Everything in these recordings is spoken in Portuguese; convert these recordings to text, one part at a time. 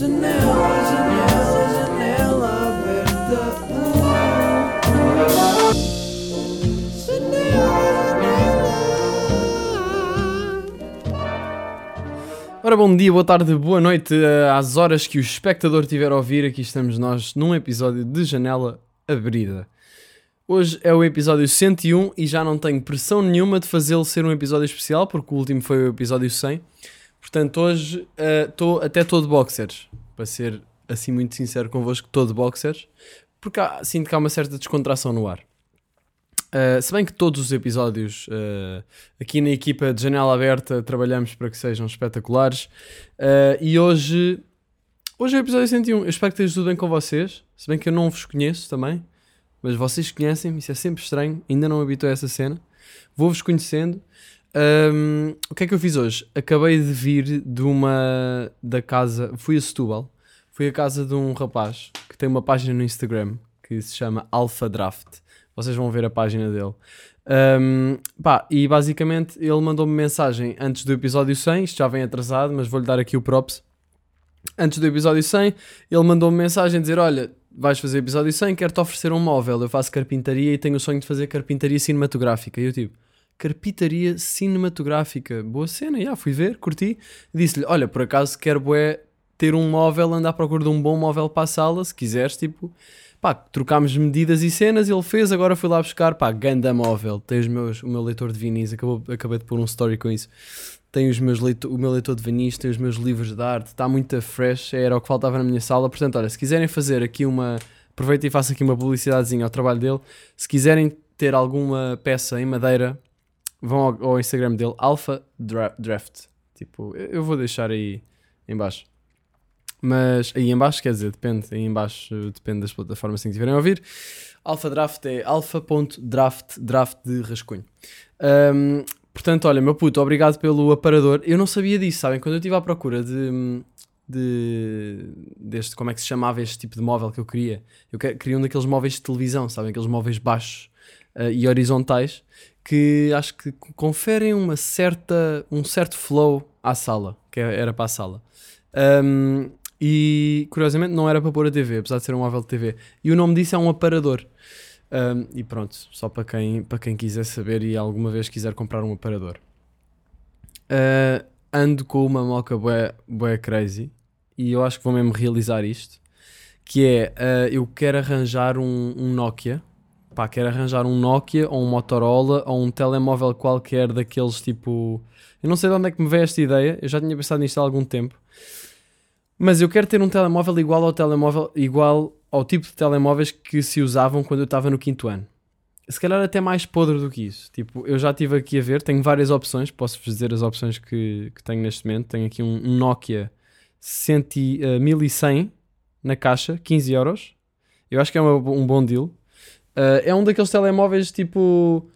Janela, janela, janela aberta. Janela. Ora, bom dia, boa tarde, boa noite. eh, Às horas que o espectador tiver a ouvir, aqui estamos nós num episódio de Janela Abrida. Hoje é o episódio 101 e já não tenho pressão nenhuma de fazê-lo ser um episódio especial, porque o último foi o episódio 100. Portanto, hoje estou até todo boxers, para ser assim muito sincero convosco, todo boxers, porque há, sinto que há uma certa descontração no ar. Uh, se bem que todos os episódios uh, aqui na equipa de Janela Aberta trabalhamos para que sejam espetaculares. Uh, e hoje, hoje é o episódio 101. Eu espero que esteja tudo bem com vocês. Se bem que eu não vos conheço também, mas vocês conhecem-me, isso é sempre estranho. Ainda não me habituei a essa cena. Vou-vos conhecendo. Um, o que é que eu fiz hoje? Acabei de vir de uma. da casa. Fui a Setúbal. Fui à casa de um rapaz que tem uma página no Instagram que se chama Alpha Draft. Vocês vão ver a página dele. Um, pá, e basicamente ele mandou-me mensagem antes do episódio 100. Isto já vem atrasado, mas vou-lhe dar aqui o props. Antes do episódio 100, ele mandou-me mensagem a dizer: Olha, vais fazer episódio 100, quero-te oferecer um móvel. Eu faço carpintaria e tenho o sonho de fazer carpintaria cinematográfica. E eu tipo, carpintaria cinematográfica, boa cena, já fui ver, curti. Disse-lhe: Olha, por acaso quero bué, ter um móvel, andar à procura de um bom móvel para a sala, se quiseres, tipo. Pá, trocámos medidas e cenas, ele fez, agora fui lá buscar, pá, ganda móvel. Tem os meus, o meu leitor de vinis, acabou, acabei de pôr um story com isso. Tem os meus leitor, o meu leitor de vinis, tem os meus livros de arte, está muito fresh, era o que faltava na minha sala. Portanto, olha, se quiserem fazer aqui uma. Aproveito e faço aqui uma publicidadezinha ao trabalho dele. Se quiserem ter alguma peça em madeira, vão ao, ao Instagram dele, Alpha Dra Draft. Tipo, eu vou deixar aí em baixo. Mas aí em baixo, quer dizer, depende, aí em baixo depende das plataformas que estiverem a ouvir. Alpha Draft é alpha.draft, draft de rascunho. Um, portanto, olha, meu puto, obrigado pelo aparador. Eu não sabia disso, sabem? Quando eu estive à procura de, de deste, como é que se chamava este tipo de móvel que eu queria, eu que- queria um daqueles móveis de televisão, sabem? Aqueles móveis baixos uh, e horizontais que acho que conferem uma certa, um certo flow à sala, que era para a sala. Um, e curiosamente não era para pôr a TV, apesar de ser um móvel de TV. E o nome disso é um aparador. Um, e pronto, só para quem, para quem quiser saber e alguma vez quiser comprar um aparador. Uh, ando com uma moca bué, bué crazy e eu acho que vou mesmo realizar isto. Que é, uh, eu quero arranjar um, um Nokia. Pá, quero arranjar um Nokia ou um Motorola ou um telemóvel qualquer daqueles tipo... Eu não sei de onde é que me veio esta ideia, eu já tinha pensado nisto há algum tempo. Mas eu quero ter um telemóvel igual ao telemóvel, igual ao tipo de telemóveis que se usavam quando eu estava no quinto ano. Se calhar até mais podre do que isso. Tipo, eu já estive aqui a ver, tenho várias opções, posso-vos dizer as opções que, que tenho neste momento. Tenho aqui um, Nokia 100, e, uh, 1100 na caixa, 15 euros. Eu acho que é uma- um bom deal. Uh, é um daqueles telemóveis tipo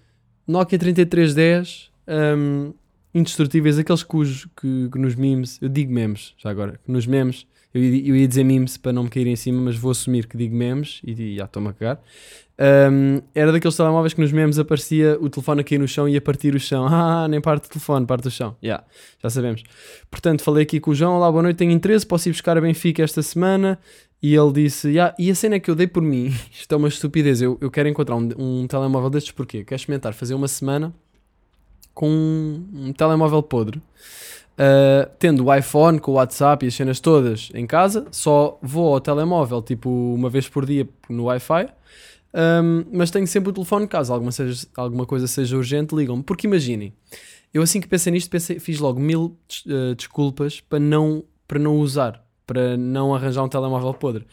Nokia 3310, um, indestrutíveis, aqueles cujos que, que nos memes, eu digo memes já agora, que nos memes, eu, eu ia dizer memes para não me cair em cima, mas vou assumir que digo memes e, e já estou-me a cagar. Um, era daqueles telemóveis que nos memes aparecia o telefone a cair no chão e a partir o chão. Ah, nem parte o telefone, parte o chão. Yeah, já sabemos. Portanto, falei aqui com o João. Olá, boa noite, tenho interesse, posso ir buscar a Benfica esta semana. E ele disse: "Ya, E a cena é que eu dei por mim, isto é uma estupidez. Eu, eu quero encontrar um, um telemóvel destes porque quero experimentar fazer uma semana com um, um telemóvel podre. Uh, tendo o iPhone com o WhatsApp e as cenas todas em casa, só vou ao telemóvel tipo uma vez por dia no Wi-Fi. Um, mas tenho sempre o telefone caso alguma, seja, alguma coisa seja urgente, ligam-me. Porque imaginem, eu assim que pensei nisto, pensei, fiz logo mil eh, desculpas para não, para não usar, para não arranjar um telemóvel podre.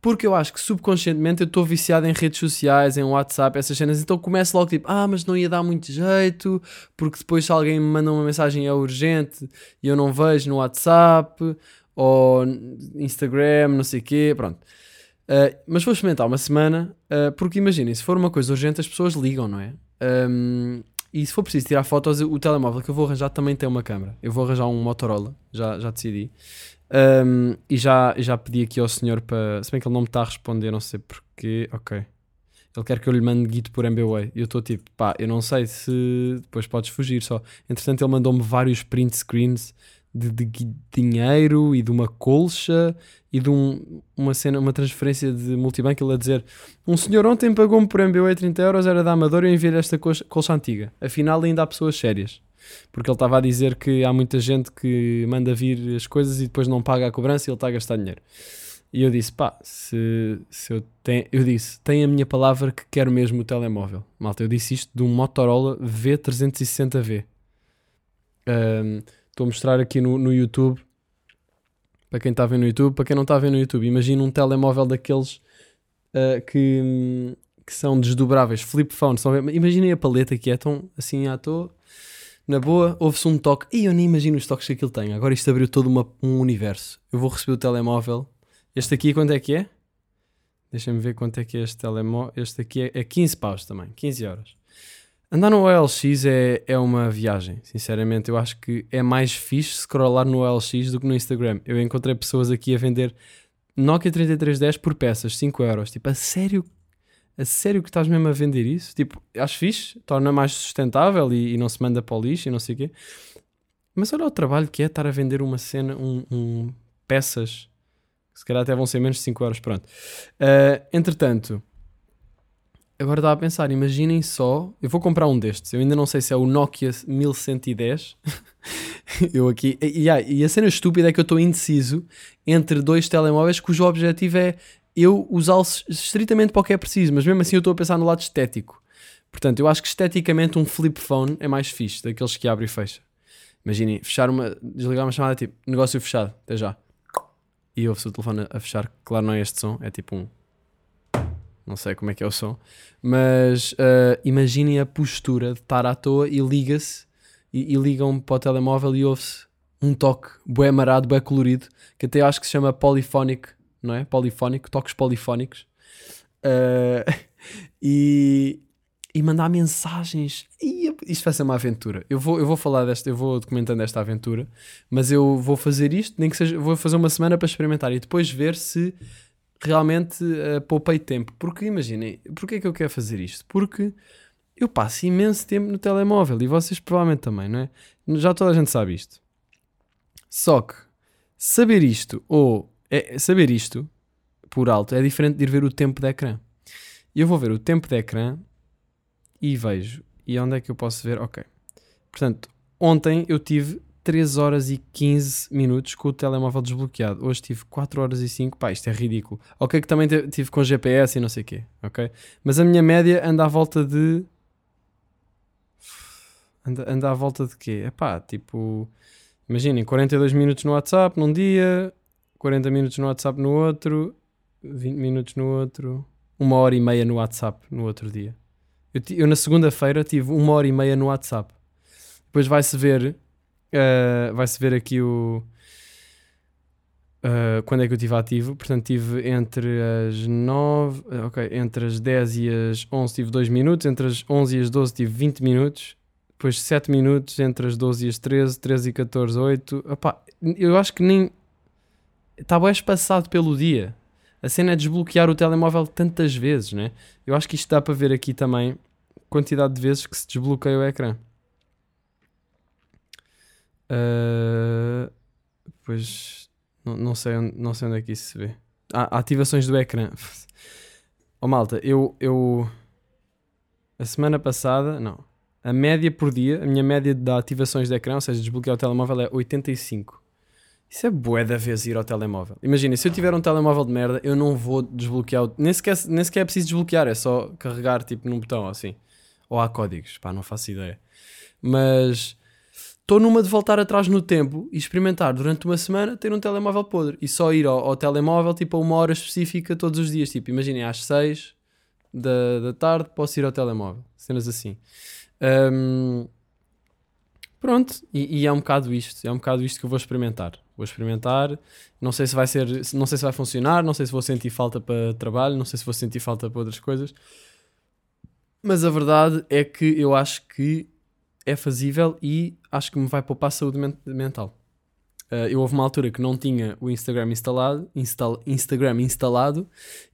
Porque eu acho que subconscientemente eu estou viciado em redes sociais, em WhatsApp, essas cenas, então começo logo tipo, ah, mas não ia dar muito jeito, porque depois se alguém me manda uma mensagem é urgente e eu não vejo no WhatsApp ou Instagram, não sei o quê, pronto. Uh, mas vou experimentar uma semana, uh, porque imaginem, se for uma coisa urgente, as pessoas ligam, não é? Um, e se for preciso tirar fotos, o telemóvel que eu vou arranjar também tem uma câmera. Eu vou arranjar um Motorola, já, já decidi. Um, e já, já pedi aqui ao senhor para. Se bem que ele não me está a responder, não sei porquê. Ok. Ele quer que eu lhe mande guito por MBWay. E eu estou tipo, pá, eu não sei se depois podes fugir só. Entretanto, ele mandou-me vários print screens de, de dinheiro e de uma colcha e de um- uma cena, uma transferência de multibanco. Ele a dizer: Um senhor ontem pagou-me por MBA 30 euros, era da Amadora e eu enviei-lhe esta colcha, colcha antiga. Afinal, ainda há pessoas sérias. Porque ele estava a dizer que há muita gente que manda vir as coisas e depois não paga a cobrança e ele está a gastar dinheiro. E eu disse: pá, se, se eu tenho. Eu disse: tem a minha palavra que quero mesmo o telemóvel. Malta, eu disse isto de um Motorola V360V. Ahm, Estou a mostrar aqui no, no YouTube. Para quem está a ver no YouTube, para quem não está a ver no YouTube, imagina um telemóvel daqueles ah, que, que são desdobráveis, flip phone. Imaginem a paleta que é tão assim à toa. Na boa, ouve-se um toque. E eu nem imagino os toques que aquilo tem. Agora isto abriu todo uma- um universo. Eu vou receber o telemóvel. Este aqui, quanto é que é? Deixa-me ver quanto é que é este telemóvel. Este aqui é, é 15 paus também, 15 euros. Andar no OLX é, é uma viagem, sinceramente. Eu acho que é mais fixe scrollar no OLX do que no Instagram. Eu encontrei pessoas aqui a vender Nokia 3310 por peças, 5 euros. Tipo, a sério? A sério que estás mesmo a vender isso? Tipo, acho fixe, torna mais sustentável e, e não se manda para o lixo e não sei o quê. Mas olha o trabalho que é estar a vender uma cena, um, um- peças, se calhar até vão ser menos de 5 euros, pronto. Ah, entretanto, agora estava a pensar, imaginem só, eu vou comprar um destes, eu ainda não sei se é o Nokia 1110, eu aqui, e, e, a cena estúpida é que eu estou indeciso entre dois telemóveis cujo objetivo é eu usá-los estritamente para o que é preciso, mas mesmo assim eu estou a pensar no lado estético. Portanto, eu acho que esteticamente um flip phone é mais fixe, daqueles que abre e fecha. Imaginem, fechar uma, desligar uma chamada tipo, negócio fechado, até já. E ouve-se o telefone a fechar, claro não é este som, é tipo um... Não sei como é que é o som. Mas ah, imaginem a postura de estar à toa e liga-se e, e ligam para o telemóvel e ouve-se um toque bué marado, bué colorido, que até acho que se chama polyphonic, não é? Polifónico, toques polifónicos. Ah, e, e mandar mensagens. E isto vai ser uma aventura. Eu vou, eu vou falar desta, eu vou documentando esta aventura, mas eu vou fazer isto, nem que seja, vou fazer uma semana para experimentar e depois ver se realmente uh, poupei tempo. Porque imaginem, porque é que eu quero fazer isto? Porque eu passo imenso tempo no telemóvel e vocês provavelmente também, não é? Já toda a gente sabe isto. Só que saber isto ou é, saber isto por alto é diferente de ir ver o tempo de ecrã. Eu vou ver o tempo de ecrã e vejo. E onde é que eu posso ver? Ok. Portanto, ontem eu tive 3 horas e 15 minutos com o telemóvel desbloqueado. Hoje tive 4 horas e 5. Pá, isto é ridículo. Ok, que também tive com GPS e não sei o quê. Ok? Mas a minha média anda à volta de. Anda, anda à volta de quê? É pá, tipo. Imaginem, 42 minutos no WhatsApp num dia, 40 minutos no WhatsApp no outro, 20 minutos no outro, uma hora e meia no WhatsApp no outro dia. Eu, eu na segunda-feira tive uma hora e meia no WhatsApp. Depois vai-se ver, eh, vai-se ver aqui o eh, quando é que eu estive ativo. Portanto, tive entre as 9, eh, ok, entre as 10 e as 11 tive 2 minutos, entre as 11 e as 12 tive 20 minutos. Depois 7 minutos entre as 12 e as 13, 13 e 14, 8. Opá, eu acho que nem. Está bem espaçado pelo dia. A cena é desbloquear o telemóvel tantas vezes, né? Eu acho que isto dá para ver aqui também quantidade de vezes que se desbloqueia o ecrã. Ah, pois não, não, sei onde, não sei onde é que isso se vê. Ah, ativações do ecrã. Oh malta, eu, eu a semana passada, não, a média por dia, a minha média de ativações de ecrã, ou seja, desbloquear o telemóvel é 85. Isso é bué da vez ir ao telemóvel. Imagina, se eu tiver um telemóvel de merda, eu não vou desbloquear. O... Nem, sequer, nem sequer é preciso desbloquear, é só carregar tipo num botão assim. Ou há códigos, pá, não faço ideia. Mas estou numa de voltar atrás no tempo e experimentar durante uma semana ter um telemóvel podre. E só ir ao, ao telemóvel tipo a uma hora específica todos os dias. Tipo, imaginem, às 6 da, da tarde posso ir ao telemóvel. Cenas assim. Ahm, pronto, e, e é um bocado isto. É um bocado isto que eu vou experimentar. Vou experimentar. Não sei se vai ser, não sei se vai funcionar, não sei se vou sentir falta para trabalho, não sei se vou sentir falta para outras coisas. Mas a verdade é que eu acho que é fazível e acho que me vai poupar saúde men- mental. Uh, eu houve uma altura que não tinha o Instagram instalado, instal- Instagram instalado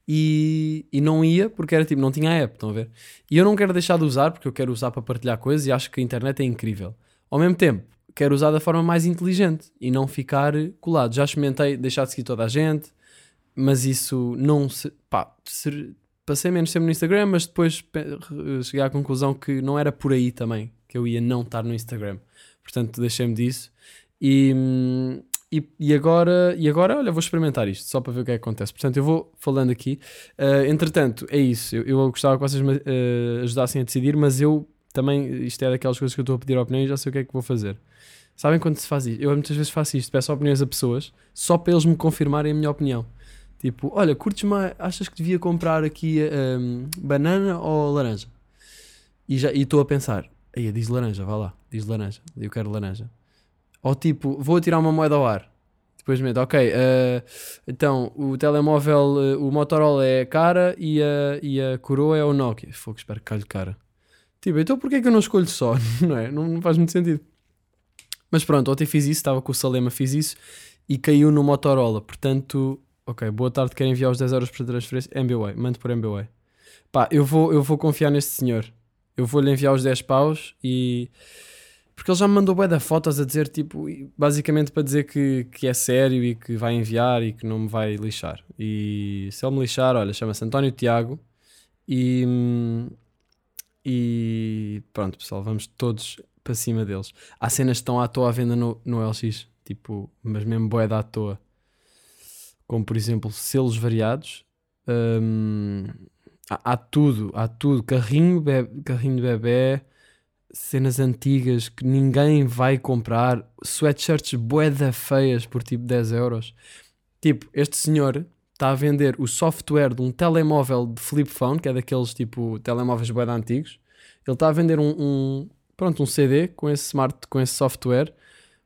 e, e não ia porque era tipo, não tinha a app, estão a ver? E eu não quero deixar de usar porque eu quero usar para partilhar coisas e acho que a internet é incrível. Ao mesmo tempo, quero usar da forma mais inteligente e não ficar colado. Já experimentei deixar de seguir toda a gente, mas isso não se. pá, ser- passei menos tempo no Instagram, mas depois cheguei à conclusão que não era por aí também que eu ia não estar no Instagram. Portanto, deixei-me disso. E, hum, e, e agora, e agora, olha, vou experimentar isto só para ver o que é que acontece. Portanto, eu vou falando aqui. Uh, entretanto, é isso. Eu, eu gostava que vocês me uh, ajudassem a decidir, mas eu também, isto é daquelas coisas que eu estou a pedir opinião e já sei o que é que vou fazer. Sabem quando se faz isto? Eu muitas vezes faço isto, peço opiniões a pessoas só para eles me confirmarem a minha opinião. Tipo, olha, curtes mais, achas que devia comprar aqui hum, banana ou laranja? E estou a pensar, aí diz laranja, vá lá, diz laranja, eu quero laranja. Ou tipo, vou tirar uma moeda ao ar. Depois meto, ok, eh, então o telemóvel, eh, o Motorola é cara e a, e a coroa é o Nokia. Fogo, espero que calhe cara. Tipo, então porquê é que eu não escolho só? Não é? Não, não faz muito sentido. Mas pronto, ontem fiz isso, estava com o Salema, fiz isso e caiu no Motorola. Portanto, ok, boa tarde, quero enviar os 10 euros para transferência. MBWay, mando por MBWay. Pá, eu vou, eu vou confiar neste senhor. Eu vou-lhe enviar os 10 paus e. Porque ele já me mandou bué de fotos a dizer, tipo, basicamente para dizer que, que é sério e que vai enviar e que não me vai lixar. E se ele me lixar, olha, chama-se António Tiago e. E pronto, pessoal, vamos todos para cima deles. Há cenas que estão à toa à venda no, no LX, tipo, mas mesmo bué à toa. Como por exemplo, selos variados. hum, há, tudo, há tudo. Carrinho, be- carrinho de bebê, cenas antigas que ninguém vai comprar, sweatshirts bué da feias por tipo 10 euros. Tipo, este senhor está a vender o software de um telemóvel de flip phone, que é daqueles tipo telemóveis bué da antigos. Ele está a vender um, um- pronto, um CD com esse smart, com esse software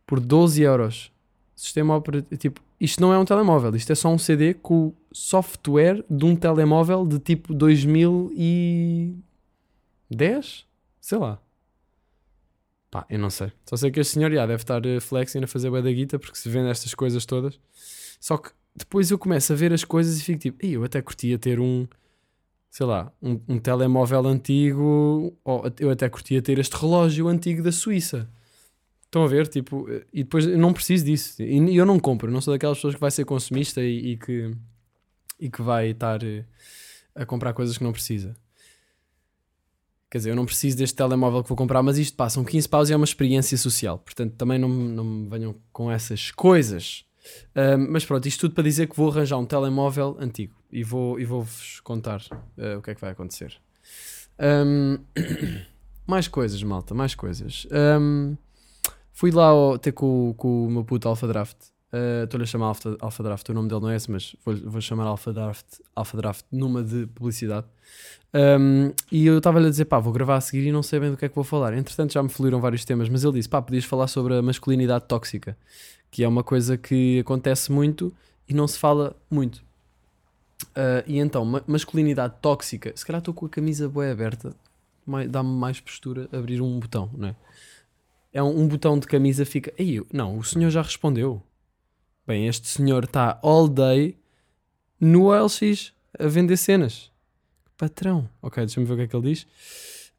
por 12 euros. Sistema operativo, tipo, isto não é um telemóvel, isto é só um CD com o software de um telemóvel de tipo 2010? Sei lá. Pá, eu não sei. Só sei que este senhor já deve estar eh, flexing a fazer bué da guita porque se vende estas coisas todas. Só que depois eu começo a ver as coisas e fico tipo, "Ei, eu até curtia ter um, sei lá, um, um telemóvel antigo, ou eu até curtia ter este relógio antigo da Suíça. Estão a ver? Tipo, e depois eu não preciso disso. E eu não compro, não sou daquelas pessoas que vai ser consumista e, e que, e que vai estar eh, a comprar coisas que não precisa. Quer dizer, eu não preciso deste telemóvel que vou comprar, mas isto passa, são 15 paus e é uma experiência social. Portanto, também não, não me venham com essas coisas. Mas pronto, isto tudo para dizer que vou arranjar um telemóvel antigo e vou e vou-vos contar ah, o que é que vai acontecer. Ahm, mais coisas, malta, mais coisas. Ahm, fui lá ao- ter com, com o meu puto Alpha Draft. Ah, Estou-lhe a chamar Alpha, Alpha Draft, o nome dele não é esse, mas vou, vou chamar Alpha Draft, Alpha Draft numa de publicidade. Um, e eu estava-lhe a dizer, pá, vou gravar a seguir e não sei bem do que é que vou falar. Entretanto, já me fluíram vários temas, mas ele disse, pá, podias falar sobre a masculinidade tóxica, que é uma coisa que acontece muito e não se fala muito. Uh, e então, ma- masculinidade tóxica, se calhar estou com a camisa boa aberta, dá-me mais postura abrir um botão, não é? É um, um botão de camisa, fica. Eu- não, o senhor já respondeu. Bem, este senhor está all day no OLX a vender cenas. Patrão. Ok, deixa-me ver o que é que ele diz.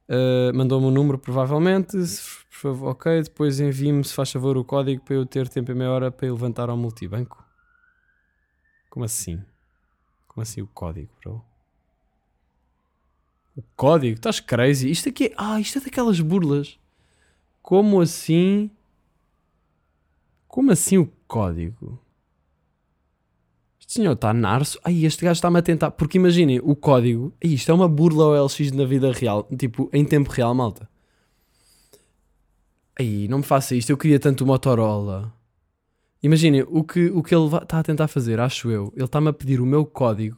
Uh, Mandou-me um número, provavelmente. Por favor, ok. Depois envie-me, se faz favor, o código para eu ter tempo e meia hora para ir levantar ao multibanco. Como assim? Como assim o código, bro? O código? Estás crazy? Isto aqui é... Ah, isto é daquelas burlas. Como assim? Como assim o código? Este senhor está narso. Ai, este gajo está-me a tentar. Porque imaginem, o código. Ai, isto é uma burla OLX na vida real. Tipo, em tempo real, malta. Ai, não me faça isto. Eu queria tanto o Motorola. Imaginem, o que, o que ele está a tentar fazer, acho eu. Ele está-me a pedir o meu código.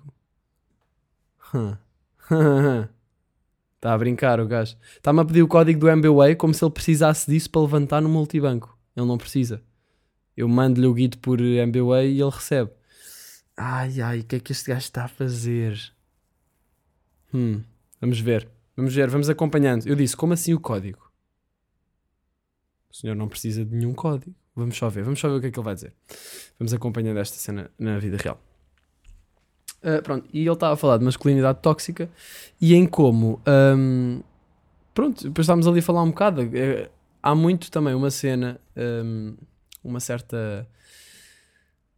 Está a brincar o gajo. Está-me a pedir o código do MBWay como se ele precisasse disso para levantar no multibanco. Ele não precisa. Eu mando-lhe o guito por MBWay e ele recebe. Ai, ai, o que é que este gajo está a fazer? Hum, vamos ver. Vamos ver, vamos acompanhando. Eu disse, como assim o código? O senhor não precisa de nenhum código. Vamos só ver, vamos só ver o que é que ele vai dizer. Vamos acompanhando esta cena na vida real. Ah, pronto, e ele estava a falar de masculinidade tóxica e em como. ahm, pronto, depois estávamos ali a falar um bocado. eh, há muito também uma cena, hum, uma certa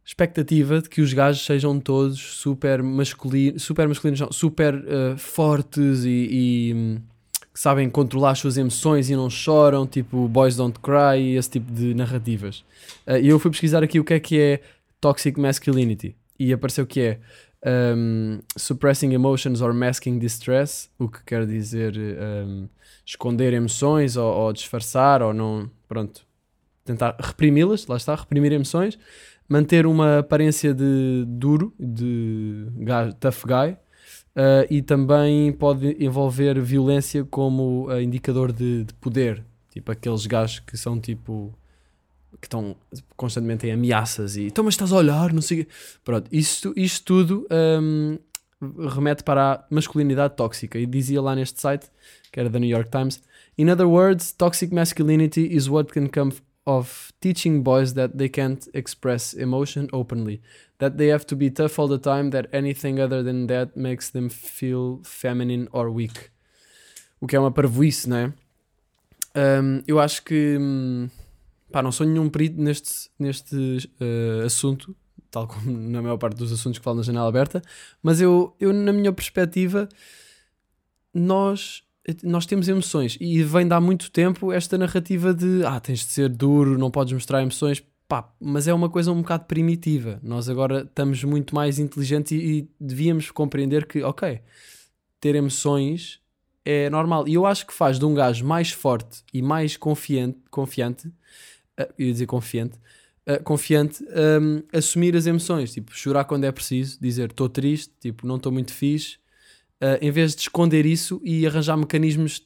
expectativa de que os gajos sejam todos super masculinos, super masculinos, não, super uh, fortes e, e, hum, que sabem controlar as suas emoções e não choram, tipo Boys Don't Cry e esse tipo de narrativas. Uh, e eu fui pesquisar aqui o que é que é Toxic Masculinity e apareceu que é um, Suppressing Emotions or Masking Distress, o que quer dizer um, esconder emoções ou, ou disfarçar ou não, pronto, tentar reprimi-las, lá está, reprimir emoções, manter uma aparência de duro, de tough guy, uh, e também pode envolver violência como uh, indicador de, de, poder, tipo aqueles gajos que são tipo que estão constantemente em ameaças e então mas estás a olhar, não sei pronto, isto, isto tudo um, remete para a masculinidade tóxica e dizia lá neste site, que era da New York Times, In other words, toxic masculinity is what can come of teaching boys that they can't express emotion openly, that they have to be tough all the time, that anything other than that makes them feel feminine or weak. O que é uma parvoíce, não é? Um, eu acho que hum, pá, não sou nenhum perito neste, neste uh, assunto, tal como na maior parte dos assuntos que falo na janela aberta, mas eu, eu na minha perspectiva, nós nós temos emoções e vem de há muito tempo esta narrativa de ah, tens de ser duro, não podes mostrar emoções, pá, mas é uma coisa um bocado primitiva. Nós agora estamos muito mais inteligentes e, e devíamos compreender que, ok, ter emoções é normal. E eu acho que faz de um gajo mais forte e mais confiante, confiante, uh, ia dizer confiante, uh, confiante, um, assumir as emoções, tipo, chorar quando é preciso, dizer estou triste, tipo, não estou muito fixe Uh, em vez de esconder isso e arranjar mecanismos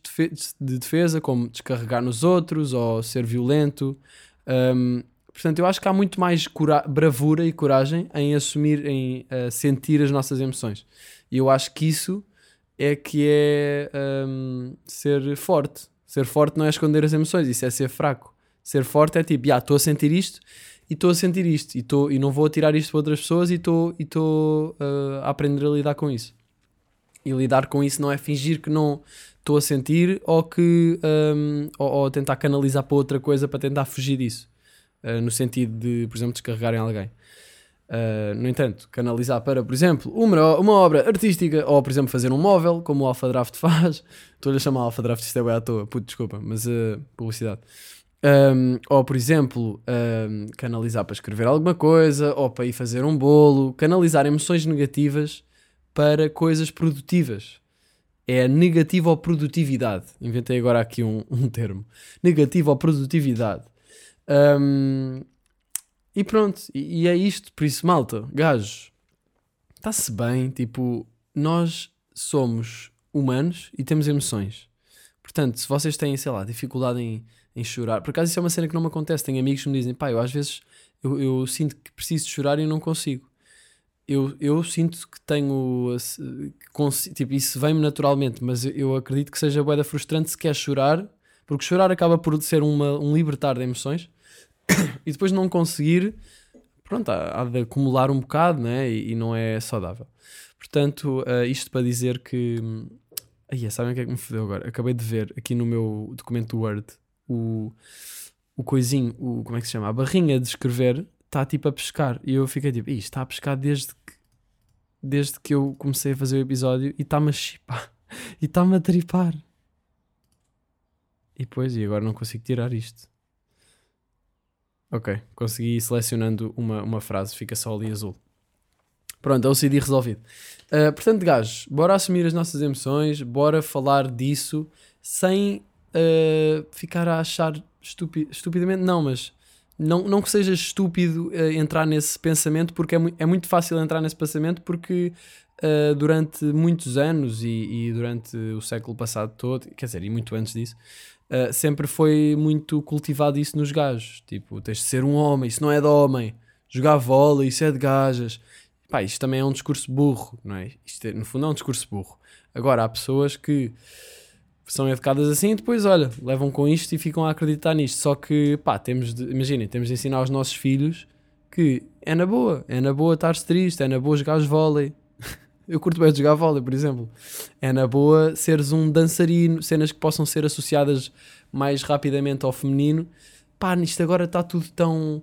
de defesa, como descarregar nos outros ou ser violento. Um, portanto, eu acho que há muito mais bravura e coragem em assumir, em uh, sentir as nossas emoções. E eu acho que isso é que é um, ser forte. Ser forte não é esconder as emoções, isso é ser fraco. Ser forte é tipo, estou a sentir isto e estou a sentir isto e, tô, e não vou tirar isto para outras pessoas e estou uh, a aprender a lidar com isso. E lidar com isso não é fingir que não estou a sentir ou que um, ou, ou, tentar canalizar para outra coisa para tentar fugir disso. Uh, no sentido de, por exemplo, descarregar em alguém. Uh, no entanto, canalizar para, por exemplo, uma, uma obra artística ou, por exemplo, fazer um móvel, como o Alpha Draft faz. Estou-lhe a chamar Alpha Draft, isto é bem à toa, puto, desculpa, mas publicidade. Um, ou, por exemplo, um, canalizar para escrever alguma coisa, ou para ir fazer um bolo, canalizar emoções negativas para coisas produtivas. É a negativa ou produtividade. Inventei agora aqui um, um termo. Negativa ou produtividade. E pronto, e, e, é isto. Por isso, malta, gajos, está-se bem. Tipo, nós somos humanos e temos emoções. Portanto, se vocês têm, sei lá, dificuldade em, em chorar, por acaso isso é uma cena que não me acontece. Tenho amigos que me dizem, pá, eu às vezes eu, eu sinto que preciso chorar e não consigo eu, eu sinto que tenho. Tipo, isso vem-me naturalmente, mas eu acredito que seja boeda frustrante se quer chorar, porque chorar acaba por ser uma, um libertar de emoções e depois não conseguir. Pronto, há, há de acumular um bocado né? e, e não é saudável. Portanto, uh, isto para dizer que. Aí, sabem o que é que me fodeu agora? Acabei de ver aqui no meu documento Word o, o coisinho, o, como é que se chama? A barrinha de escrever está tipo a pescar. E eu fiquei tipo, isto está a pescar desde que, desde que eu comecei a fazer o episódio e está-me a chipar. E está-me a tripar. E depois, e agora não consigo tirar isto. Ok, consegui selecionando uma, uma frase, fica só ali azul. Pronto, é o CD resolvido. Uh, portanto, gajos, bora assumir as nossas emoções, bora falar disso sem ficar a achar estupi estupidamente, não, mas não, não que seja estúpido uh, entrar nesse pensamento, porque é, mu é, muito fácil entrar nesse pensamento, porque uh, durante muitos anos e, e, durante o século passado todo, quer dizer, e muito antes disso, uh, sempre foi muito cultivado isso nos gajos. Tipo, tens de ser um homem, isso não é de homem. Jogar vôlei, isso é de gajas. Pá, isto também é um discurso burro, não é? Isto é, no fundo é um discurso burro. Agora, há pessoas que são educadas assim e depois, olha, levam com isto e ficam a acreditar nisto. Só que, pá, temos de, imaginem, temos de ensinar aos nossos filhos que é na boa, é na boa estar-se triste, é na boa jogar vôlei. Eu curto bem de jogar vôlei, por exemplo. É na boa seres um dançarino, cenas que possam ser associadas mais rapidamente ao feminino. Pá, nisto agora está tudo tão.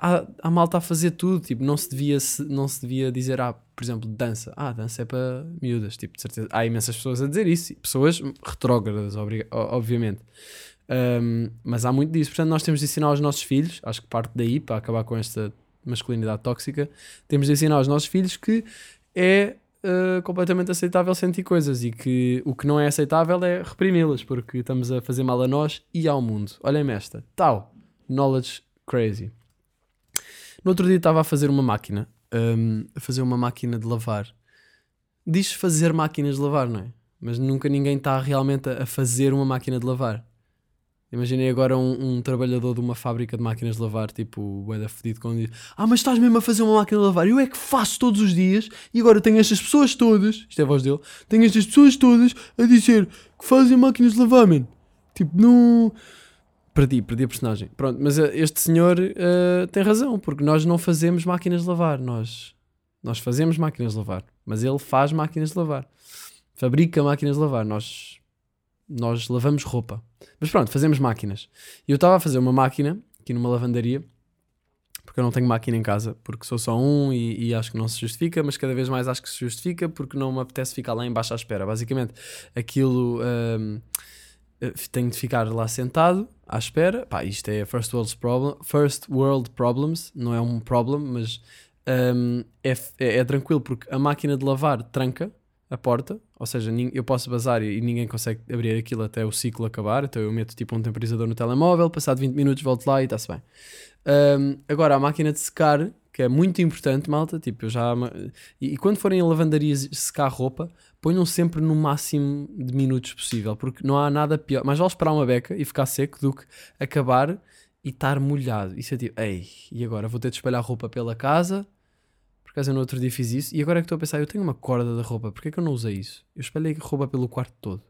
A, a malta a fazer tudo, tipo, não se, devia, não se devia dizer, ah, por exemplo, dança. Ah, dança é para miúdas, tipo, de certeza. Há imensas pessoas a dizer isso, pessoas retrógradas, obviamente. Um, mas há muito disso, portanto, nós temos de ensinar aos nossos filhos, acho que parte daí, para acabar com esta masculinidade tóxica, temos de ensinar aos nossos filhos que é uh, completamente aceitável sentir coisas e que o que não é aceitável é reprimi-las, porque estamos a fazer mal a nós e ao mundo. Olhem-me esta, tal, knowledge crazy. No outro dia estava a fazer uma máquina, um, a fazer uma máquina de lavar. Diz fazer máquinas de lavar, não é? Mas nunca ninguém está realmente a fazer uma máquina de lavar. Imaginei agora um, um trabalhador de uma fábrica de máquinas de lavar, tipo o Bué da fedido, quando diz: Ah, mas estás mesmo a fazer uma máquina de lavar? Eu é que faço todos os dias e agora tenho estas pessoas todas, isto é a voz dele, tenho estas pessoas todas a dizer que fazem máquinas de lavar, man. Tipo, não. Perdi, perdi a personagem. Pronto, mas eh, este senhor eh, tem razão, porque nós não fazemos máquinas de lavar, nós, nós fazemos máquinas de lavar, mas ele faz máquinas de lavar, fabrica máquinas de lavar, nós, nós lavamos roupa. Mas pronto, fazemos máquinas. E eu estava a fazer uma máquina aqui numa lavandaria, porque eu não tenho máquina em casa, porque sou só um e, e acho que não se justifica, mas cada vez mais acho que se justifica porque não me apetece ficar lá em baixo à espera. Basicamente, aquilo hum, eh, tenho de ficar lá sentado à espera. Pá, isto é first world, problem, first world problems, não é um problem, mas hum, é, é, é tranquilo porque a máquina de lavar tranca a porta, ou seja, eu posso bazar e, ninguém consegue abrir aquilo até o ciclo acabar, então eu meto tipo um temporizador no telemóvel, passado 20 minutos volto lá e está-se bem. Hum, agora, a máquina de secar, que é muito importante, malta, tipo, eu já... E, e quando forem a lavandarias secar roupa, ponham sempre no máximo de minutos possível, porque não há nada pior. Mas vale esperar uma beca e ficar seco do que acabar e estar molhado. Isso é tipo, ei, e agora vou ter de espalhar roupa pela casa. Por acaso eu no outro dia fiz isso. E agora é que estou a pensar, eu tenho uma corda da roupa, porquê é que eu não usei isso? Eu espalhei roupa pelo quarto todo.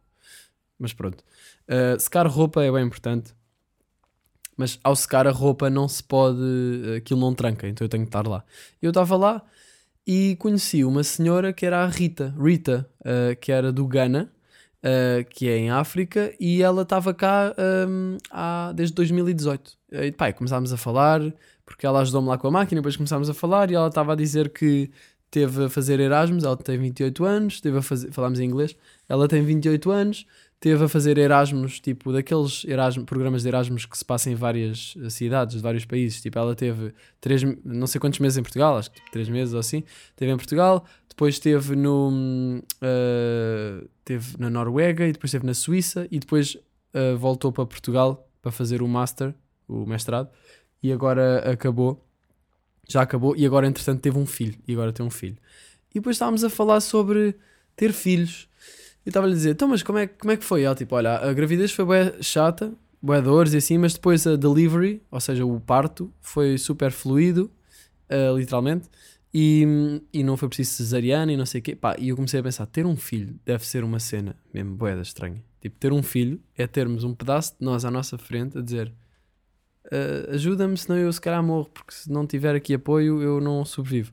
Mas pronto. Uh, secar roupa é bem importante. Mas ao secar a roupa não se pode. Aquilo não tranca, então eu tenho que estar lá. Eu estava lá e conheci uma senhora que era a Rita, Rita, uh, que era do Ghana, uh, que é em África, e ela estava cá um, há, desde 2018. E pá, começámos a falar, porque ela ajudou-me lá com a máquina, depois começámos a falar e ela estava a dizer que teve a fazer Erasmus, ela tem 28 anos, teve a fazer, falámos em inglês, ela tem 28 anos, teve a fazer Erasmus, tipo daqueles Erasmus, programas de Erasmus que se passam em várias eh, cidades, de vários países, tipo ela teve três, não sei quantos meses em Portugal, acho que tipo, três meses ou assim, teve em Portugal, depois teve no eh, teve na Noruega e depois teve na Suíça e depois eh, voltou para Portugal para fazer o master, o mestrado, e agora acabou, já acabou, e agora entretanto teve um filho, e agora tem um filho. E depois estávamos a falar sobre ter filhos. E estava-lhe a dizer, então, mas como é, como é que foi? Ela, tipo, olha, a gravidez foi bué chata, bué dores e assim, mas depois a delivery, ou seja, o parto, foi super fluido, uh, literalmente, e, e não foi preciso cesariana e não sei o quê. Pá, e eu comecei a pensar, ter um filho deve ser uma cena mesmo boeda estranha. Tipo, ter um filho é termos um pedaço de nós à nossa frente a dizer "Ah, ajuda-me, senão eu se calhar morro, porque se não tiver aqui apoio eu não sobrevivo.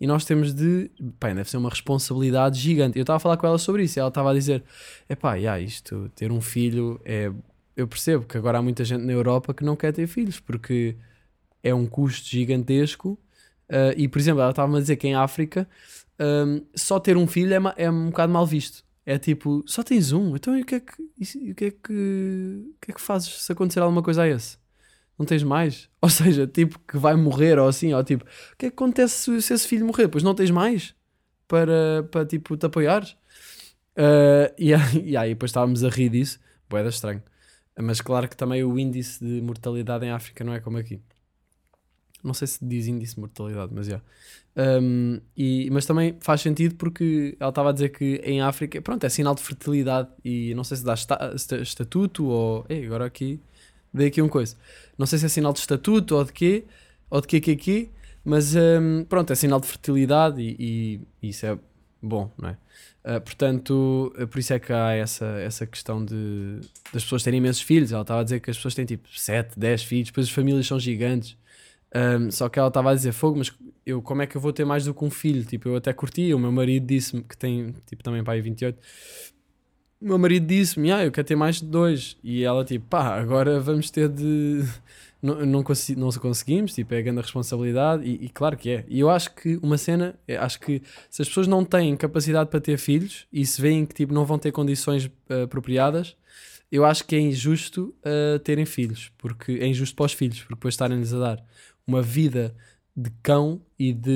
E nós temos de. Pá, deve ser uma responsabilidade gigante. Eu estava a falar com ela sobre isso e ela estava a dizer: é pá, yeah, isto, ter um filho é. Eu percebo que agora há muita gente na Europa que não quer ter filhos porque é um custo gigantesco. ah, e, por exemplo, ela estava-me a dizer que em África ahm, só ter um filho é, é um bocado mal visto. É tipo, só tens um, então e o que é que, o que, é que, o que é que fazes se acontecer alguma coisa a esse? Não tens mais? Ou seja, tipo, que vai morrer ou assim, ou tipo, o que é que acontece se, se esse filho morrer? Pois não tens mais para, para tipo, te apoiares? Ah, e, aí, e aí depois estávamos a rir disso, boeda estranho. Mas claro que também o índice de mortalidade em África não é como aqui. Não sei se diz índice de mortalidade, mas já. Um, e, mas também faz sentido porque ela estava a dizer que em África, pronto, é sinal de fertilidade e não sei se dá esta- esta- estatuto ou. Ei, agora aqui, dei aqui um coisa. Não sei se é sinal de estatuto ou de quê, ou de quê, quê, quê, mas um, pronto, é sinal de fertilidade e, e isso é bom, não é? Uh, portanto, por isso é que há essa, essa questão de das pessoas terem imensos filhos. Ela estava a dizer que as pessoas têm tipo 7, 10 filhos, depois as famílias são gigantes. Um, só que ela estava a dizer fogo, mas eu como é que eu vou ter mais do que um filho? Tipo, eu até curti, o meu marido disse-me que tem, tipo, também pai 28. O meu marido disse-me, ah, eu quero ter mais de dois. E ela, tipo, pá, agora vamos ter de. Não, não, consi- não conseguimos, tipo, é grande responsabilidade. E, e claro que é. E eu acho que uma cena, é- acho que se as pessoas não têm capacidade para ter filhos e se veem que, tipo, não vão ter condições eh, apropriadas, eu acho que é injusto uh, terem filhos, porque é injusto para os filhos, porque depois estarem-lhes a dar uma vida de cão e de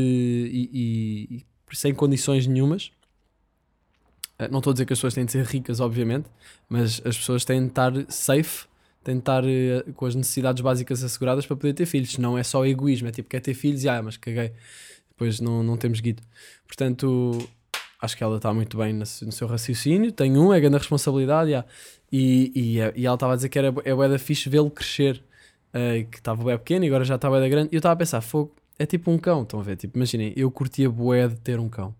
e- e sem condições nenhumas. Uh, não estou a dizer que as pessoas têm de ser ricas, obviamente, mas as pessoas têm de estar safe, têm de estar uh, com as necessidades básicas asseguradas para poder ter filhos. Não é só egoísmo, é tipo, quer ter filhos, e ah, mas caguei, depois não, não temos guido. Portanto, acho que ela está muito bem no, seu- raciocínio. Tem um, é grande e, e, e, e ela estava a dizer que era é bué da fixe vê-lo crescer, eh, que estava bem pequeno e agora já está bué da grande. E eu estava a pensar, fogo, é tipo um cão, estão a ver? Tipo, imaginem, eu curtia bué de ter um cão.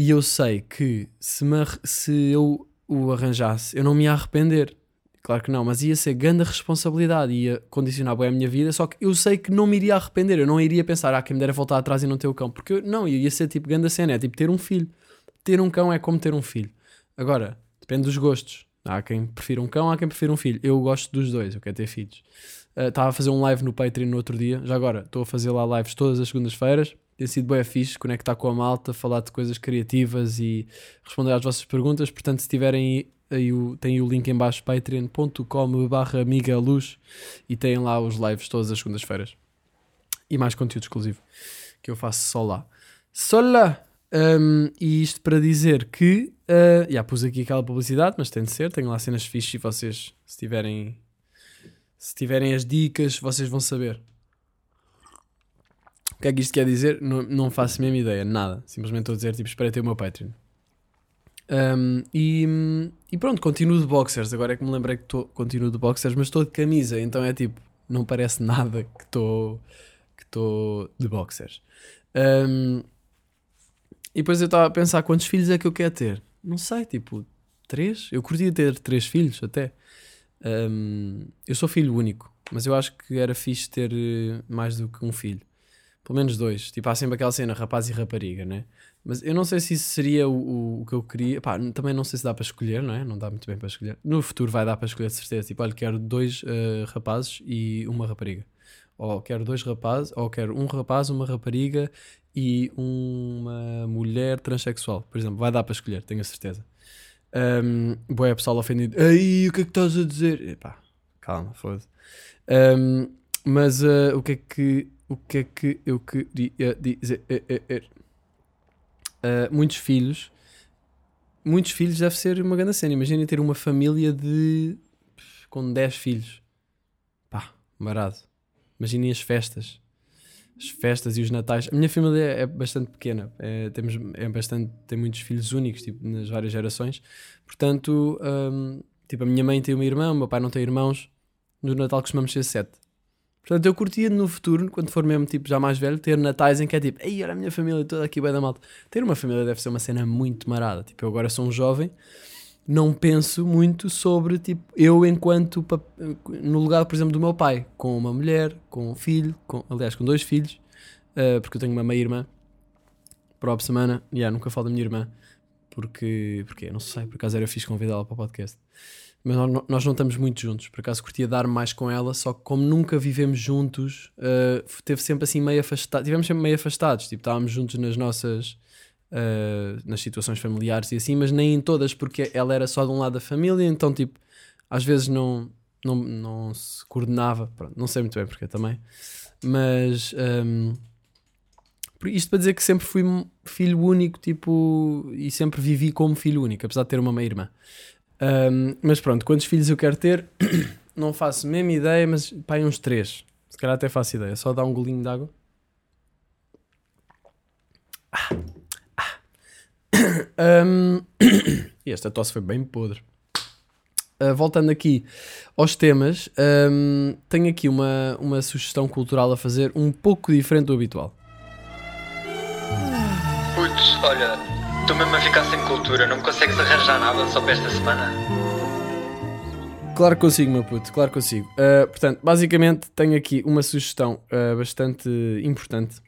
E eu sei que se, me se eu o arranjasse, eu não me ia arrepender. Claro que não, mas ia ser grande responsabilidade, ia condicionar bem a minha vida, só que eu sei que não me iria arrepender, eu não iria pensar, ah, quem me dera voltar atrás e não ter o cão, porque eu, não, ia ser tipo grande cena, é tipo ter um filho. Ter um cão é como ter um filho. Agora, depende dos gostos. Há quem prefira um cão, há quem prefira um filho. Eu gosto dos dois, eu quero ter filhos. Ah, Estava a fazer um live no Patreon no outro dia, já agora estou a fazer lá lives todas as segundas-feiras. Tem sido bem fixe, conectar com a malta, falar de coisas criativas e responder às vossas perguntas. Portanto, se tiverem aí o, tem o link em baixo, patreon.com barra amiga luz e têm lá os lives todas as segundas-feiras. E mais conteúdo exclusivo que eu faço só lá. Só lá! Um, e isto para dizer que uh, já pus aqui aquela publicidade, mas tem de ser, tenho lá cenas fixes e vocês, se tiverem se tiverem as dicas, vocês vão saber. O que é que isto quer dizer? Não, não faço a mesma ideia, nada. Simplesmente estou a dizer, tipo, espera ter o meu Patreon. Um, e, e pronto, continuo de boxers. Agora é que me lembrei que tô, continuo de boxers, mas estou de camisa, então é tipo, não parece nada que estou que estou de boxers. Um, e depois eu estava a pensar quantos filhos é que eu quero ter. Não sei, tipo, três? Eu curtia ter três filhos até. Um, eu sou filho único, mas eu acho que era fixe ter eh, mais do que um filho. Pelo menos dois. Tipo, há sempre aquela cena rapaz e rapariga, né? Mas eu não sei se isso seria o, o, que eu queria. Pá, também não sei se dá para escolher, não é? Não dá muito bem para escolher. No futuro vai dar para escolher, de certeza. Tipo, olha, quero dois eh, rapazes e uma rapariga. Ou quero dois rapazes, ou quero um rapaz, uma rapariga e uma mulher transexual. Por exemplo, vai dar para escolher, tenho a certeza. Um, boa pessoal ofendido. Aí, o que é que estás a dizer? Epá, calma, foda-se. Um, mas uh, o que é que o que é que eu queria dizer? Uh, muitos filhos, muitos filhos deve ser uma grande cena. Imaginem ter uma família de com 10 filhos. Pá, marado. Imaginem as festas. As festas e os natais. A minha família é bastante pequena. É, temos, é bastante, tem muitos filhos únicos, tipo, nas várias gerações. Portanto, hum, tipo, a minha mãe tem uma irmã, o meu pai não tem irmãos. No Natal costumamos ser sete. Portanto, eu curtia no futuro, quando for mesmo tipo já mais velho, ter natais em que é tipo, ei, olha a minha família toda aqui bem da malta. Ter uma família deve ser uma cena muito marada. Tipo, eu agora sou um jovem, não penso muito sobre, tipo, eu enquanto, no lugar, por exemplo, do meu pai, com uma mulher, com um filho, com, aliás, com dois filhos, uh, porque eu tenho uma meia-irmã, própria semana, e yeah, nunca falo da minha irmã, porque, porque não sei, por acaso era fixe convidá-la para o podcast. Mas nós não, estamos muito juntos, por acaso curtia dar mais com ela, só que como nunca vivemos juntos, uh, teve sempre assim meio afastado, tivemos sempre meio afastados, tipo, estávamos juntos nas nossas uh, nas situações familiares e assim, mas nem em todas, porque ela era só de um lado da família, então tipo, às vezes não, não, não se coordenava, Pronto, não sei muito bem porque também, mas um, por isto para dizer que sempre fui filho único, tipo, e sempre vivi como filho único, apesar de ter uma meia-irmã. Um, mas pronto, quantos filhos eu quero ter? não faço a mesma ideia, mas pá, aí uns três. Se calhar até faço ideia. Só dar um golinho de água. Um, e esta tosse foi bem podre. Uh, voltando aqui aos temas, um, tenho aqui uma, uma sugestão cultural a fazer um pouco diferente do habitual. Putz, olha, estou mesmo a ficar sem cultura, não me consegues arranjar nada só para esta semana? Claro que consigo, meu puto, claro que consigo. Uh, portanto, basicamente tenho aqui uma sugestão uh, bastante importante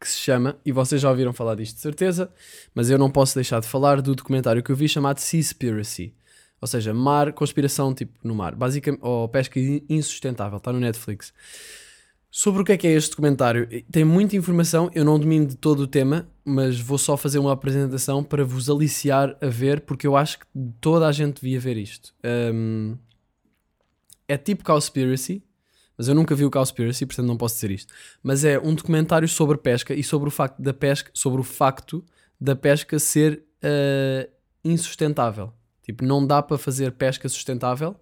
que se chama, e vocês já ouviram falar disto de certeza, mas eu não posso deixar de falar do documentário que eu vi chamado Seaspiracy. Ou seja, mar, conspiração tipo no mar, basicamente, ou pesca insustentável, está no Netflix. Sobre o que é que é este documentário, tem muita informação, eu não domino de todo o tema, mas vou só fazer uma apresentação para vos aliciar a ver, porque eu acho que toda a gente devia ver isto. Um, é tipo Cowspiracy, mas eu nunca vi o Cowspiracy, portanto não posso dizer isto. Mas é um documentário sobre pesca e sobre o facto da pesca, sobre o facto da pesca ser uh, insustentável. Tipo, não dá para fazer pesca sustentável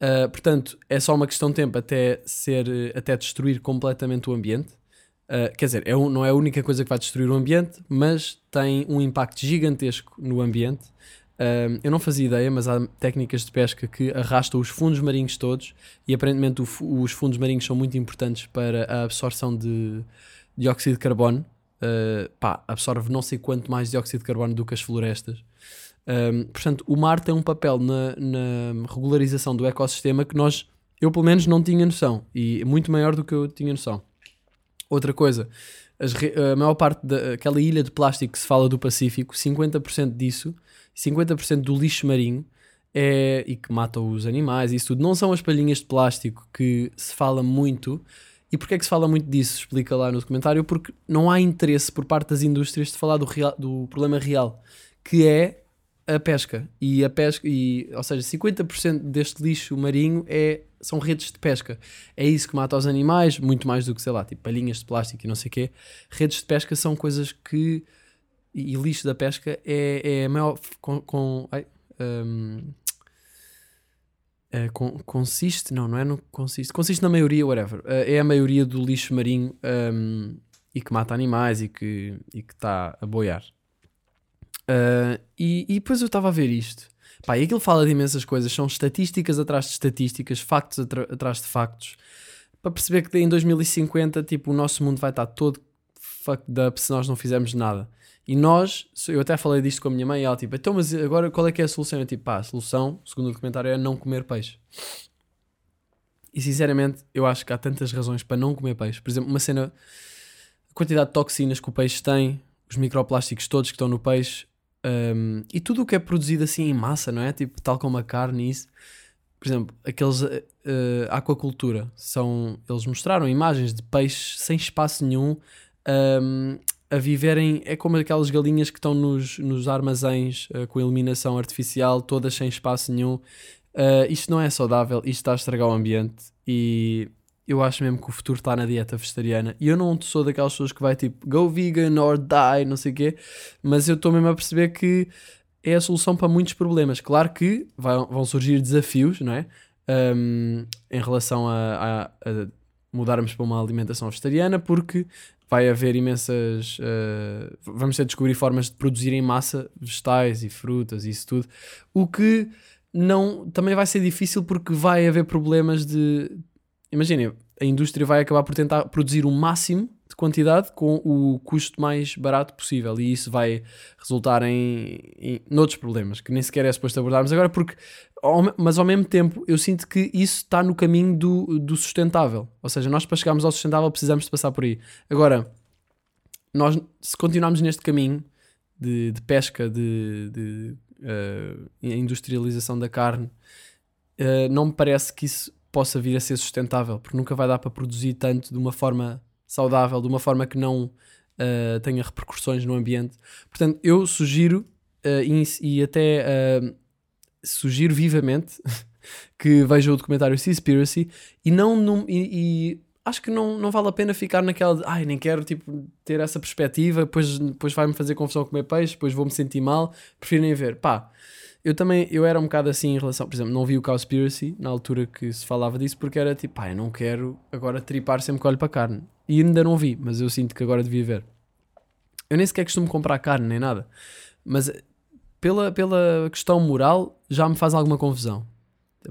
Uh, portanto, é só uma questão de tempo até ser, até destruir completamente o ambiente. Uh, quer dizer, é não é a única coisa que vai destruir o ambiente, mas tem um impacto gigantesco no ambiente. Uh, eu não fazia ideia, mas há técnicas de pesca que arrastam os fundos marinhos todos e aparentemente o, os fundos marinhos são muito importantes para a absorção de dióxido de carbono. Uh, pá, absorve não sei quanto mais dióxido de carbono do que as florestas. Um, portanto, o mar tem um papel na, na, regularização do ecossistema que nós, eu pelo menos, não tinha noção e muito maior do que eu tinha noção. Outra coisa, as, a maior parte daquela ilha de plástico que se fala do Pacífico, 50% disso, 50% do lixo marinho é, e que mata os animais, isso tudo, não são as palhinhas de plástico que se fala muito. E porquê é que se fala muito disso? Explica lá no documentário. Porque não há interesse por parte das indústrias de falar do, real, do problema real, que é a pesca. E a pesca, e, ou seja, 50% deste lixo marinho é, são redes de pesca. É isso que mata os animais, muito mais do que, sei lá, tipo palhinhas de plástico e não sei o quê. Redes de pesca são coisas que. E, lixo da pesca é, é maior. Com, com, ai, um, é, com, consiste, não, não é no consiste, consiste na maioria, whatever. É, é a maioria do lixo marinho um, e que mata animais e que está a boiar. Uh, e, e depois eu estava a ver isto. Pá, e aquilo fala de imensas coisas, são estatísticas atrás de estatísticas, factos atrás de factos, para perceber que em 2050 tipo, o nosso mundo vai estar todo fucked up se nós não fizermos nada. E nós, eu até falei disto com a minha mãe, e ela tipo, então, mas agora qual é que é a solução? Eu tipo, pá, a solução, segundo o documentário, é não comer peixe. E sinceramente, eu acho que há tantas razões para não comer peixe. Por exemplo, uma cena, a quantidade de toxinas que o peixe tem, os microplásticos todos que estão no peixe, um, e tudo o que é produzido assim em massa, não é? Tipo, tal como a carne e isso. Por exemplo, aqueles uh, aquacultura são. Eles mostraram imagens de peixes sem espaço nenhum um, a viverem. É como aquelas galinhas que estão nos, nos armazéns uh, com iluminação artificial, todas sem espaço nenhum. Uh, isto não é saudável, isto está a estragar o ambiente e eu acho mesmo que o futuro está na dieta vegetariana. E eu não sou daquelas pessoas que vai tipo go vegan or die, não sei o quê, mas eu estou mesmo a perceber que é a solução para muitos problemas. Claro que vão surgir desafios, não é? Um, em relação a, a, a, mudarmos para uma alimentação vegetariana, porque vai haver imensas. Uh, vamos ter de descobrir formas de produzir em massa vegetais e frutas e isso tudo. O que não também vai ser difícil porque vai haver problemas de imaginem, a indústria vai acabar por tentar produzir o máximo de quantidade com o custo mais barato possível. E isso vai resultar em, em noutros problemas que nem sequer é suposto abordarmos agora porque ao, mas ao mesmo tempo eu sinto que isso está no caminho do, do sustentável. Ou seja, nós para chegarmos ao sustentável precisamos de passar por aí. Agora, nós se continuarmos neste caminho de, de pesca de, de uh, industrialização da carne uh, não me parece que isso possa vir a ser sustentável, porque nunca vai dar para produzir tanto de uma forma saudável, de uma forma que não uh, tenha repercussões no ambiente. Portanto, eu sugiro uh, e, e, até uh, sugiro vivamente que vejam o documentário Seaspiracy e não num, e, e, acho que não, não vale a pena ficar naquela de ai, nem quero tipo, ter essa perspectiva, depois, depois vai-me fazer confusão comer peixe, depois vou-me sentir mal, prefiro nem ver. Pá, eu também, eu era um bocado assim em relação, por exemplo, não vi o Cowspiracy na altura que se falava disso porque era tipo, pá, eu não quero agora tripar sempre que olho para carne. E ainda não vi, mas eu sinto que agora devia ver. Eu nem sequer costumo comprar carne nem nada, mas pela, pela questão moral já me faz alguma confusão.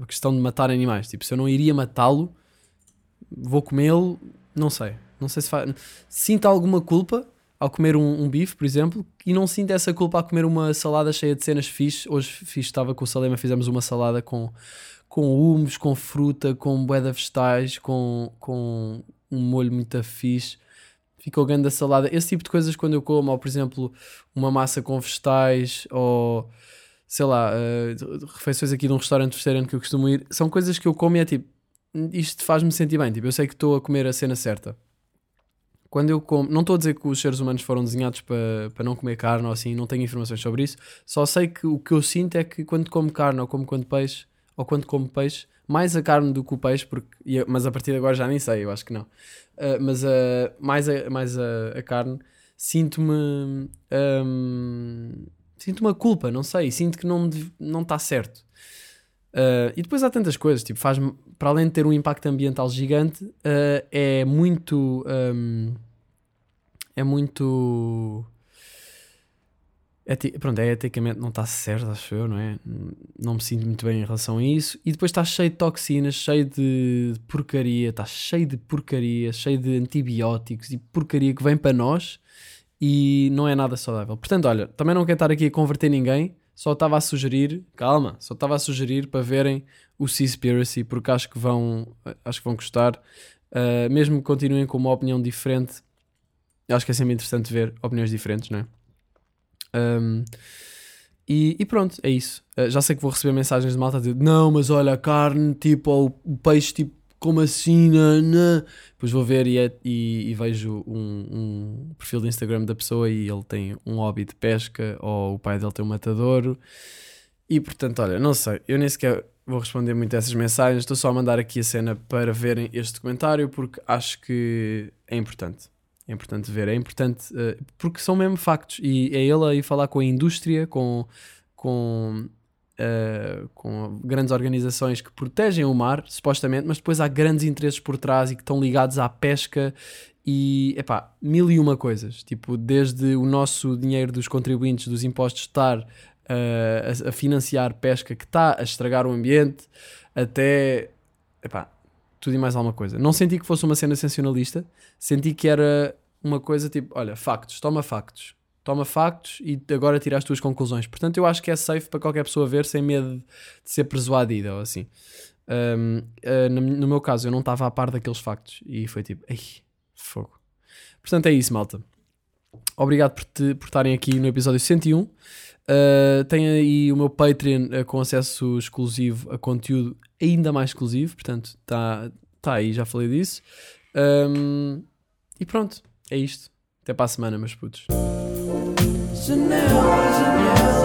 A questão de matar animais, tipo, se eu não iria matá-lo, vou comê-lo, não sei. Não sei se faz. Sinto alguma culpa, ao comer um, um, bife, por exemplo, e não sinto essa culpa a comer uma salada cheia de cenas fixe. Hoje fixe, estava com o Salema, fizemos uma salada com, com humos, com fruta, com boeda vegetais, com, com um molho muito fixe. Fica o grande da salada. Esse tipo de coisas quando eu como, ou por exemplo, uma massa com vegetais, ou sei lá, uh, refeições aqui de um restaurante vegetariano que eu costumo ir, são coisas que eu como e é tipo, isto faz-me sentir bem. Tipo, eu sei que estou a comer a cena certa. Quando eu como, não estou a dizer que os seres humanos foram desenhados para, para não comer carne ou assim, não tenho informações sobre isso. Só sei que o que eu sinto é que quando como carne ou como quando peixe, ou quando como peixe, mais a carne do que o peixe, porque, mas a partir de agora já nem sei, eu acho que não. Uh, mas uh, mais, a, mais a, a carne, sinto-me. Um, sinto uma culpa, não sei, sinto que não não está certo. Uh, e depois há tantas coisas, tipo, faz para além de ter um impacto ambiental gigante, uh, é muito. Um, é muito. Pronto, é, eticamente não está certo, acho eu, não é? Não me sinto muito bem em relação a isso. E depois está cheio de toxinas, cheio de porcaria, está cheio de porcaria, cheio de antibióticos e porcaria que vem para nós e não é nada saudável. Portanto, olha, também não quero estar aqui a converter ninguém, só estava a sugerir, calma, só estava a sugerir para verem o Seaspiracy, porque acho que vão, acho que vão gostar. Uh, mesmo que continuem com uma opinião diferente, acho que é sempre interessante ver opiniões diferentes, não é? Um, e, e, pronto, é isso. Uh, já sei que vou receber mensagens de malta não, mas olha, a carne, tipo, ou o peixe, tipo, como assim? Não. Depois vou ver e, é, e, e vejo um, um, perfil de Instagram da pessoa e ele tem um hobby de pesca ou o pai dele tem um matadouro. E portanto, olha, não sei, eu nem sequer vou responder muito a essas mensagens, estou só a mandar aqui a cena para verem este documentário porque acho que é importante. É importante ver, é importante uh, porque são mesmo factos e é ele aí falar com a indústria, com, com uh, com grandes organizações que protegem o mar, supostamente, mas depois há grandes interesses por trás e que estão ligados à pesca e, epá, mil e uma coisas. Tipo, desde o nosso dinheiro dos contribuintes, dos impostos, estar uh, a, a, financiar pesca que está a estragar o ambiente, até, epá, tudo e mais alguma coisa. Não senti que fosse uma cena sensacionalista, senti que era uma coisa tipo, olha, factos, toma factos toma factos e agora tira as tuas conclusões. Portanto, eu acho que é safe para qualquer pessoa ver sem medo de ser persuadida ou assim. Um, uh, ah, no, no, meu caso, eu não estava a par daqueles factos e foi tipo, ei, fogo. Portanto, é isso, malta. Obrigado por, te, estarem aqui no episódio 101. Uh, ah, tem aí o meu Patreon uh, com acesso exclusivo a conteúdo ainda mais exclusivo. Portanto, está tá aí, já falei disso. Um, e pronto, é isto. Até para a semana, meus putos. Janela, janela.